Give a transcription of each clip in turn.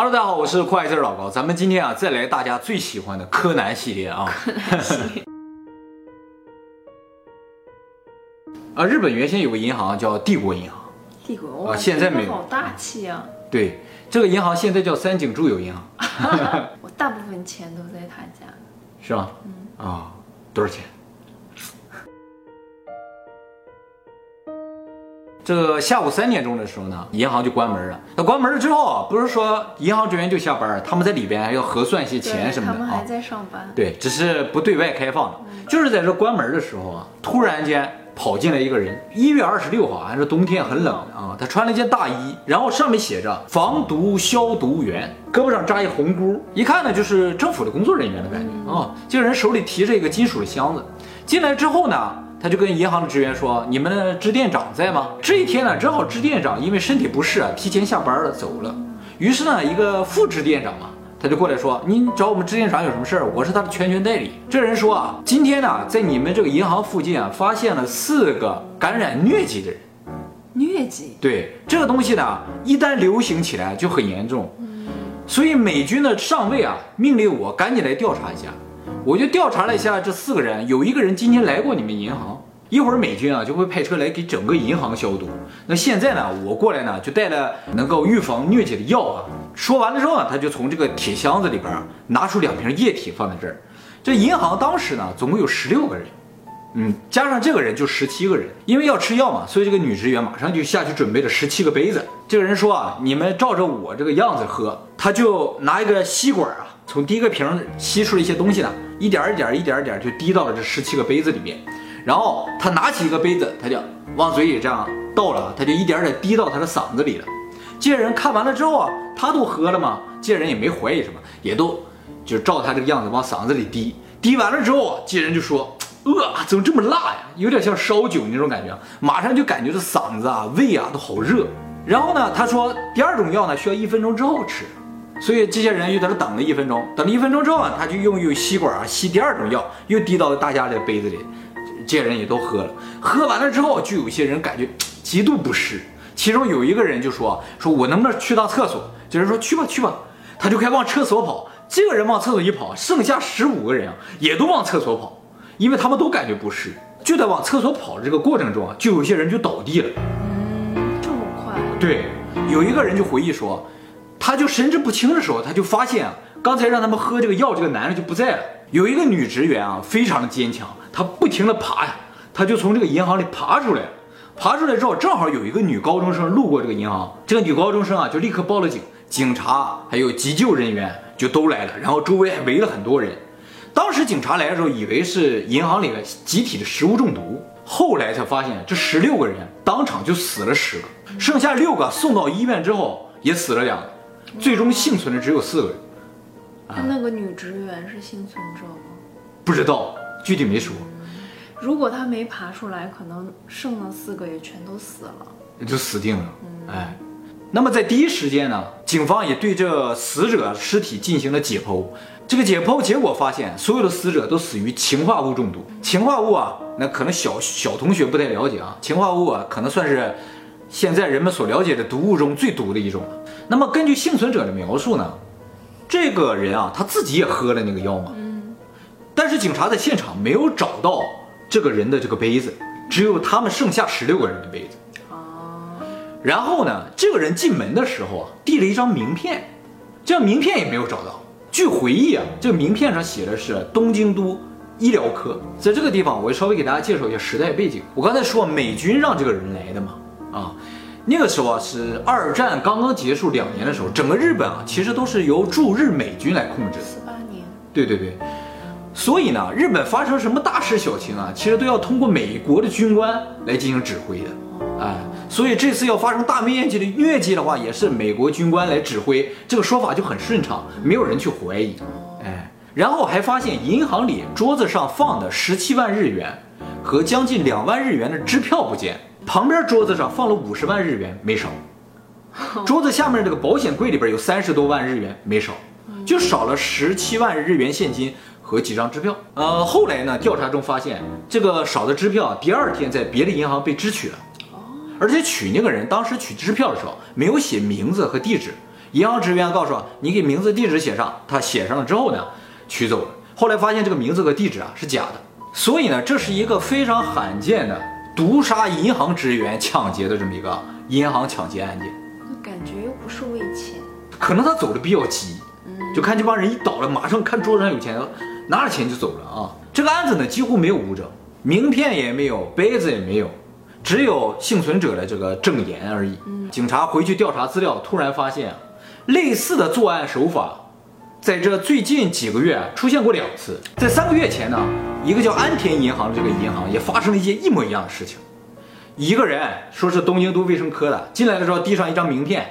Hello，大家好，我是酷爱字老高，咱们今天啊再来大家最喜欢的柯南系列啊。啊，日本原先有个银行叫帝国银行，帝国啊现在没有好大气啊！对，这个银行现在叫三井住友银行，我大部分钱都在他家。是吧？啊，多少钱？这个下午三点钟的时候呢，银行就关门了。那关门了之后啊，不是说银行职员就下班，他们在里边还要核算一些钱，什么的啊他们还。在上班。对，只是不对外开放的。就是在这关门的时候啊，突然间跑进来一个人。一月二十六号，还是冬天，很冷啊。他穿了一件大衣，然后上面写着“防毒消毒员”，胳膊上扎一红箍，一看呢就是政府的工作人员的感觉啊。这个人手里提着一个金属的箱子，进来之后呢。他就跟银行的职员说：“你们的支店长在吗？”这一天呢，正好支店长因为身体不适啊，提前下班了，走了。于是呢，一个副支店长嘛，他就过来说：“您找我们支店长有什么事儿？我是他的全权代理。”这人说啊，今天呢，在你们这个银行附近啊，发现了四个感染疟疾的人。疟疾，对这个东西呢，一旦流行起来就很严重。所以美军的上尉啊，命令我赶紧来调查一下。我就调查了一下这四个人，有一个人今天来过你们银行。一会儿美军啊就会派车来给整个银行消毒。那现在呢，我过来呢就带了能够预防疟疾的药啊。说完了之后呢，他就从这个铁箱子里边拿出两瓶液体放在这儿。这银行当时呢总共有十六个人，嗯，加上这个人就十七个人，因为要吃药嘛，所以这个女职员马上就下去准备了十七个杯子。这个人说啊，你们照着我这个样子喝，他就拿一个吸管啊，从第一个瓶吸出了一些东西呢，一点一点一点一点就滴到了这十七个杯子里面。然后他拿起一个杯子，他就往嘴里这样倒了，他就一点儿点滴到他的嗓子里了。这些人看完了之后啊，他都喝了嘛，这些人也没怀疑什么，也都就照他这个样子往嗓子里滴。滴完了之后啊，这些人就说：“呃，怎么这么辣呀？有点像烧酒那种感觉。”马上就感觉这嗓子啊、胃啊都好热。然后呢，他说第二种药呢需要一分钟之后吃，所以这些人又在这等了一分钟。等了一分钟之后啊，他就用用吸管啊吸第二种药，又滴到大家的杯子里。这些人也都喝了，喝完了之后，就有一些人感觉极度不适。其中有一个人就说：“说我能不能去趟厕所？”这人说：“去吧，去吧。”他就开始往厕所跑。这个人往厕所一跑，剩下十五个人啊，也都往厕所跑，因为他们都感觉不适。就在往厕所跑的这个过程中啊，就有些人就倒地了。嗯，这么快？对，有一个人就回忆说，他就神志不清的时候，他就发现啊，刚才让他们喝这个药这个男人就不在了。有一个女职员啊，非常的坚强，她不停的爬呀，她就从这个银行里爬出来。爬出来之后，正好有一个女高中生路过这个银行，这个女高中生啊，就立刻报了警，警察还有急救人员就都来了，然后周围还围了很多人。当时警察来的时候，以为是银行里的集体的食物中毒，后来才发现这十六个人当场就死了十个，剩下六个送到医院之后也死了两个，最终幸存的只有四个人。他那个女职员是幸存者吗？不知道具体没说，如果她没爬出来，可能剩的四个也全都死了。就死定了。哎，那么在第一时间呢，警方也对这死者尸体进行了解剖。这个解剖结果发现，所有的死者都死于氰化物中毒。氰化物啊，那可能小小同学不太了解啊，氰化物啊，可能算是现在人们所了解的毒物中最毒的一种了。那么根据幸存者的描述呢，这个人啊，他自己也喝了那个药嘛。但是警察在现场没有找到这个人的这个杯子，只有他们剩下十六个人的杯子。啊，然后呢，这个人进门的时候啊，递了一张名片，这张名片也没有找到。据回忆啊，这个名片上写的是东京都医疗科。在这个地方，我稍微给大家介绍一下时代背景。我刚才说美军让这个人来的嘛，啊，那个时候啊是二战刚刚结束两年的时候，整个日本啊其实都是由驻日美军来控制的。四八年。对对对，所以呢，日本发生什么大事小情啊，其实都要通过美国的军官来进行指挥的，哎，所以这次要发生大面积的疟疾的话，也是美国军官来指挥，这个说法就很顺畅，没有人去怀疑，哎，然后还发现银行里桌子上放的十七万日元和将近两万日元的支票不见，旁边桌子上放了五十万日元没少，桌子下面这个保险柜里边有三十多万日元没少，就少了十七万日元现金和几张支票。呃，后来呢，调查中发现这个少的支票第二天在别的银行被支取了，而且取那个人当时取支票的时候没有写名字和地址，银行职员告诉我，你给名字地址写上，他写上了之后呢，取走了。后来发现这个名字和地址啊是假的，所以呢，这是一个非常罕见的毒杀银行职员、抢劫的这么一个银行抢劫案件。感觉又不是为钱，可能他走的比较急，就看这帮人一倒了，马上看桌子上有钱，拿着钱就走了啊。这个案子呢几乎没有物证，名片也没有，杯子也没有，只有幸存者的这个证言而已。警察回去调查资料，突然发现啊，类似的作案手法，在这最近几个月啊出现过两次。在三个月前呢，一个叫安田银行的这个银行也发生了一件一模一样的事情。一个人说是东京都卫生科的，进来的时候递上一张名片，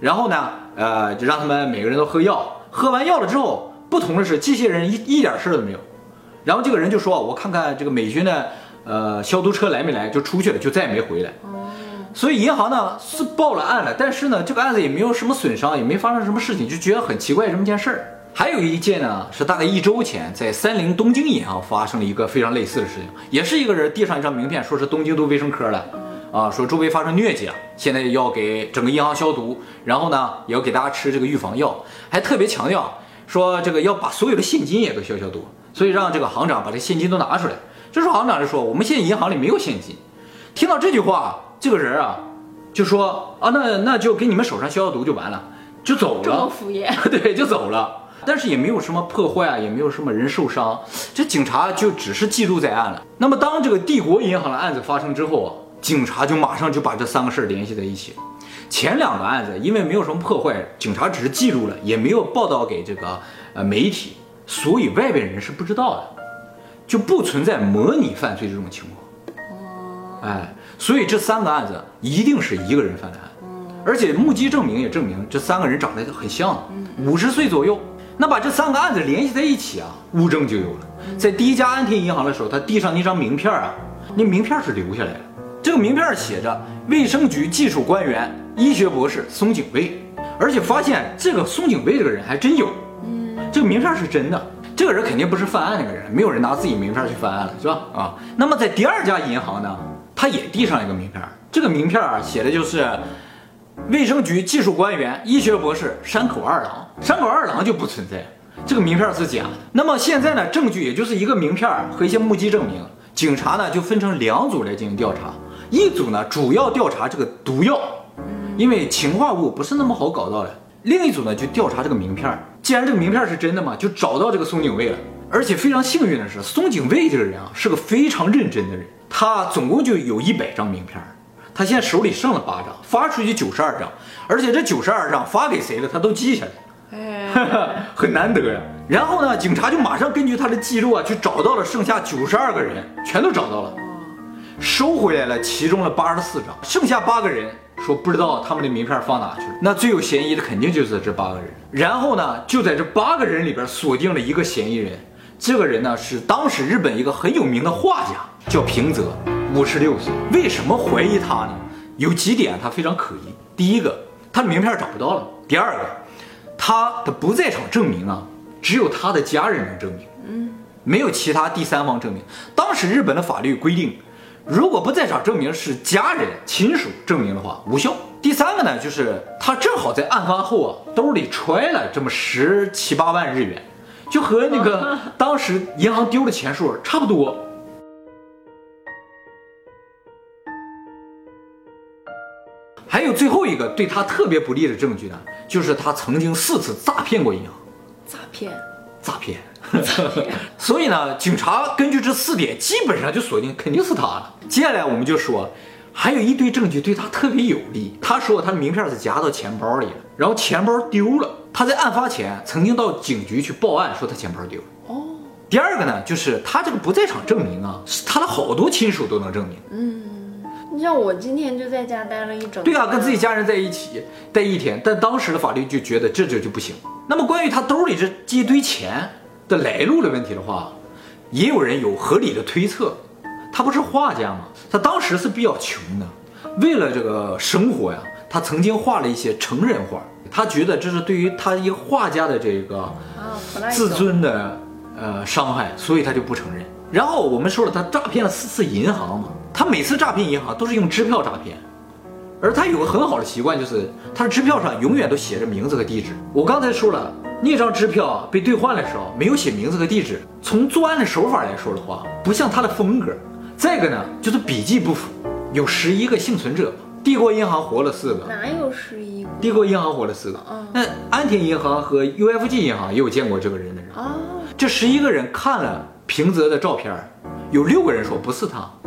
然后呢，呃，就让他们每个人都喝药。喝完药了之后，不同的是，这些人一一点事儿都没有。然后这个人就说：“我看看这个美军的呃消毒车来没来，就出去了，就再也没回来。”所以银行呢是报了案了，但是呢，这个案子也没有什么损伤，也没发生什么事情，就觉得很奇怪这么件事儿。还有一件呢，是大概一周前在三菱东京银行发生了一个非常类似的事情，也是一个人递上一张名片，说是东京都卫生科的，啊，说周围发生疟疾了，现在要给整个银行消毒，然后呢也要给大家吃这个预防药，还特别强调说这个要把所有的现金也都消消毒，所以让这个行长把这现金都拿出来。这时候行长就说我们现在银行里没有现金。听到这句话，这个人啊就说啊那那就给你们手上消消毒就完了，就走这么了。敷衍。对，就走了。但是也没有什么破坏啊，也没有什么人受伤，这警察就只是记录在案了。那么当这个帝国银行的案子发生之后啊，警察就马上就把这三个事儿联系在一起。前两个案子因为没有什么破坏，警察只是记录了，也没有报道给这个呃媒体，所以外边人是不知道的，就不存在模拟犯罪这种情况。哎，所以这三个案子一定是一个人犯的案，而且目击证明也证明这三个人长得很像，五十岁左右。那把这三个案子联系在一起啊，物证就有了。在第一家安田银行的时候，他递上那张名片啊，那名片是留下来的。这个名片写着卫生局技术官员、医学博士松井卫，而且发现这个松井卫这个人还真有，这个名片是真的。这个人肯定不是犯案那个人，没有人拿自己名片去犯案了，是吧？啊，那么在第二家银行呢，他也递上一个名片，这个名片啊写的就是卫生局技术官员、医学博士山口二郎，山口二郎就不存在，这个名片是假的。那么现在呢，证据也就是一个名片和一些目击证明，警察呢就分成两组来进行调查，一组呢主要调查这个毒药，因为氰化物不是那么好搞到的；另一组呢就调查这个名片。既然这个名片是真的嘛，就找到这个松井卫了。而且非常幸运的是，松井卫这个人啊是个非常认真的人，他总共就有一百张名片。他现在手里剩了八张，发出去九十二张，而且这九十二张发给谁了，他都记下来，哎，很难得呀。然后呢，警察就马上根据他的记录啊，去找到了剩下九十二个人，全都找到了，收回来了其中的八十四张，剩下八个人说不知道他们的名片放哪去了。那最有嫌疑的肯定就是这八个人。然后呢，就在这八个人里边锁定了一个嫌疑人，这个人呢是当时日本一个很有名的画家，叫平泽。五十六岁，为什么怀疑他呢？有几点他非常可疑。第一个，他的名片找不到了；第二个，他的不在场证明啊，只有他的家人能证明，嗯，没有其他第三方证明。当时日本的法律规定，如果不在场证明是家人亲属证明的话，无效。第三个呢，就是他正好在案发后啊，兜里揣了这么十七八万日元，就和那个当时银行丢的钱数差不多。还有最后一个对他特别不利的证据呢，就是他曾经四次诈骗过银行，诈骗，诈骗。所以呢，警察根据这四点，基本上就锁定肯定是他了。接下来我们就说，还有一堆证据对他特别有利。他说他的名片是夹到钱包里了，然后钱包丢了。他在案发前曾经到警局去报案，说他钱包丢了。哦，第二个呢，就是他这个不在场证明啊，是他的好多亲属都能证明。嗯，你像我今天就在家待了一整天，对啊，跟自己家人在一起待一天，但当时的法律就觉得这这就不行。那么关于他兜里这这一堆钱的来路的问题的话，也有人有合理的推测。他不是画家吗？他当时是比较穷的，为了这个生活呀，他曾经画了一些成人画。他觉得这是对于他一个画家的这个自尊的呃伤害，所以他就不承认。然后我们说了，他诈骗了四次银行嘛，他每次诈骗银行都是用支票诈骗，而他有个很好的习惯，就是他的支票上永远都写着名字和地址。我刚才说了，那张支票被兑换的时候没有写名字和地址，从作案的手法来说的话，不像他的风格。再一个呢，就是笔迹不符，有十一个幸存者，帝国银行活了四个，哪有十一个？帝国银行活了四个，嗯那安田银行和 UFG 银行也有见过这个人的人。啊，这十一个人看了平泽的照片，有六个人说不是他，哦，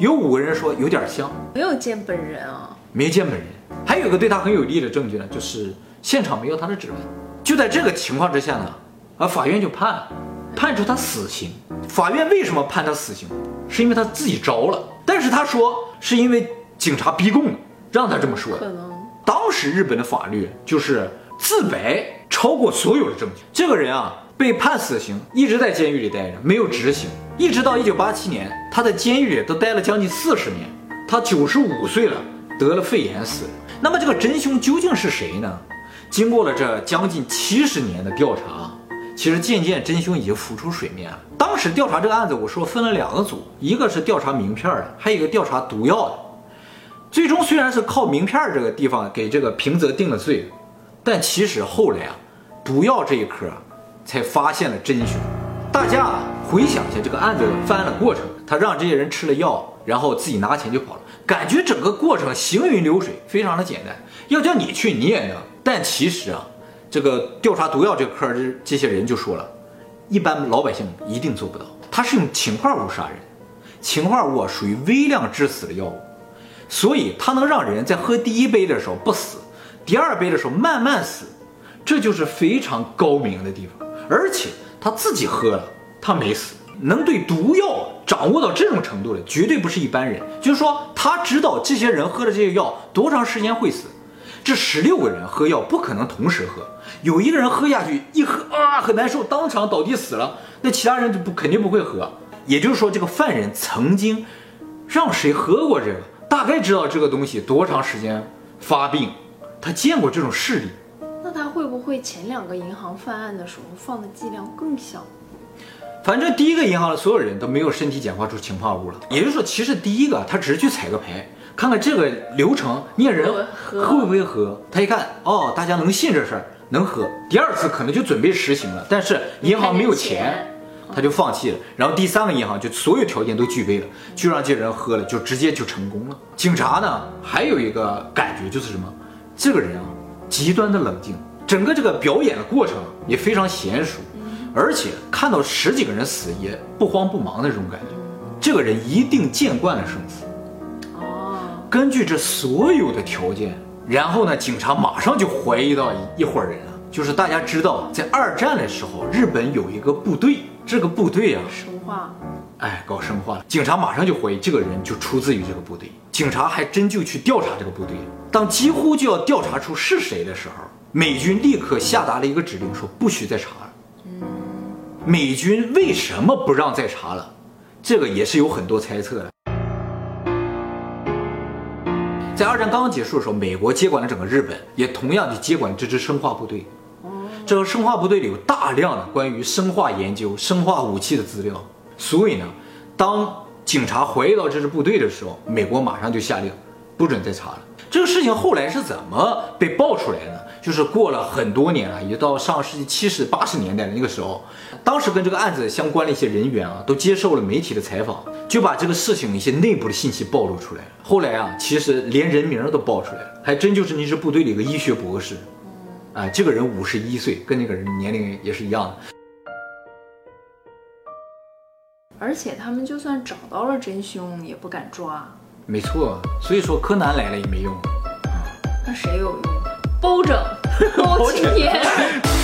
有五个人说有点像，没有见本人啊。没见本人。还有一个对他很有利的证据呢，就是现场没有他的指纹。就在这个情况之下呢，啊，法院就判了判处他死刑。法院为什么判他死刑？是因为他自己招了，但是他说是因为警察逼供的，让他这么说的。可能当时日本的法律就是自白超过所有的证据。这个人啊被判死刑，一直在监狱里待着，没有执行，一直到一九八七年，他在监狱里都待了将近四十年。他九十五岁了，得了肺炎死了。那么这个真凶究竟是谁呢？经过了这将近七十年的调查，其实渐渐真凶已经浮出水面了。当时调查这个案子，我说分了两个组，一个是调查名片的，还有一个调查毒药的。最终虽然是靠名片这个地方给这个平泽定了罪，但其实后来啊，毒药这一科啊，才发现了真凶。大家啊回想一下这个案子犯案的过程，他让这些人吃了药，然后自己拿钱就跑了，感觉整个过程行云流水，非常的简单。要叫你去你也能，但其实啊，这个调查毒药这科这这些人就说了，一般老百姓一定做不到。他是用氰化物杀人，氰化物属于微量致死的药物。所以它能让人在喝第一杯的时候不死，第二杯的时候慢慢死，这就是非常高明的地方。而且他自己喝了，他没死，能对毒药掌握到这种程度的，绝对不是一般人。就是说，他知道这些人喝的这些药多长时间会死。这十六个人喝药不可能同时喝，有一个人喝下去一喝啊很难受，当场倒地死了，那其他人就不肯定不会喝。也就是说，这个犯人曾经让谁喝过这个，大概知道这个东西多长时间发病，他见过这种事例。那他会不会前两个银行犯案的时候放的剂量更小？反正第一个银行的所有人都没有身体简化出氰化物了，也就是说，其实第一个他只是去踩个牌，看看这个流程，你人喝会不会喝。他一看，哦，大家能信这事儿，能喝。第二次可能就准备实行了，但是银行没有钱，他就放弃了。然后第三个银行就所有条件都具备了，就让这人喝了，就直接就成功了。警察呢，还有一个感觉就是什么？这个人啊，极端的冷静，整个这个表演的过程也非常娴熟。而且看到十几个人死也不慌不忙的这种感觉，这个人一定见惯了生死。哦，根据这所有的条件，然后呢，警察马上就怀疑到一一伙人了，就是大家知道，在二战的时候，日本有一个部队，这个部队啊，生化哎，搞生化了，警察马上就怀疑这个人就出自于这个部队，警察还真就去调查这个部队。当几乎就要调查出是谁的时候，美军立刻下达了一个指令，说不许再查了。美军为什么不让再查了？这个也是有很多猜测的。在二战刚刚结束的时候，美国接管了整个日本，也同样的接管这支生化部队。这个生化部队里有大量的关于生化研究、生化武器的资料，所以呢，当警察怀疑到这支部队的时候，美国马上就下令不准再查了。这个事情后来是怎么被爆出来的呢？就是过了很多年了，也到上世纪七十八十年代的那个时候，当时跟这个案子相关的一些人员啊，都接受了媒体的采访，就把这个事情一些内部的信息暴露出来了。后来啊，其实连人名都爆出来了，还真就是那支部队里一个医学博士，啊，这个人五十一岁，跟那个人年龄也是一样的。而且他们就算找到了真凶，也不敢抓，没错，所以说柯南来了也没用。那谁有用？包拯，包青天。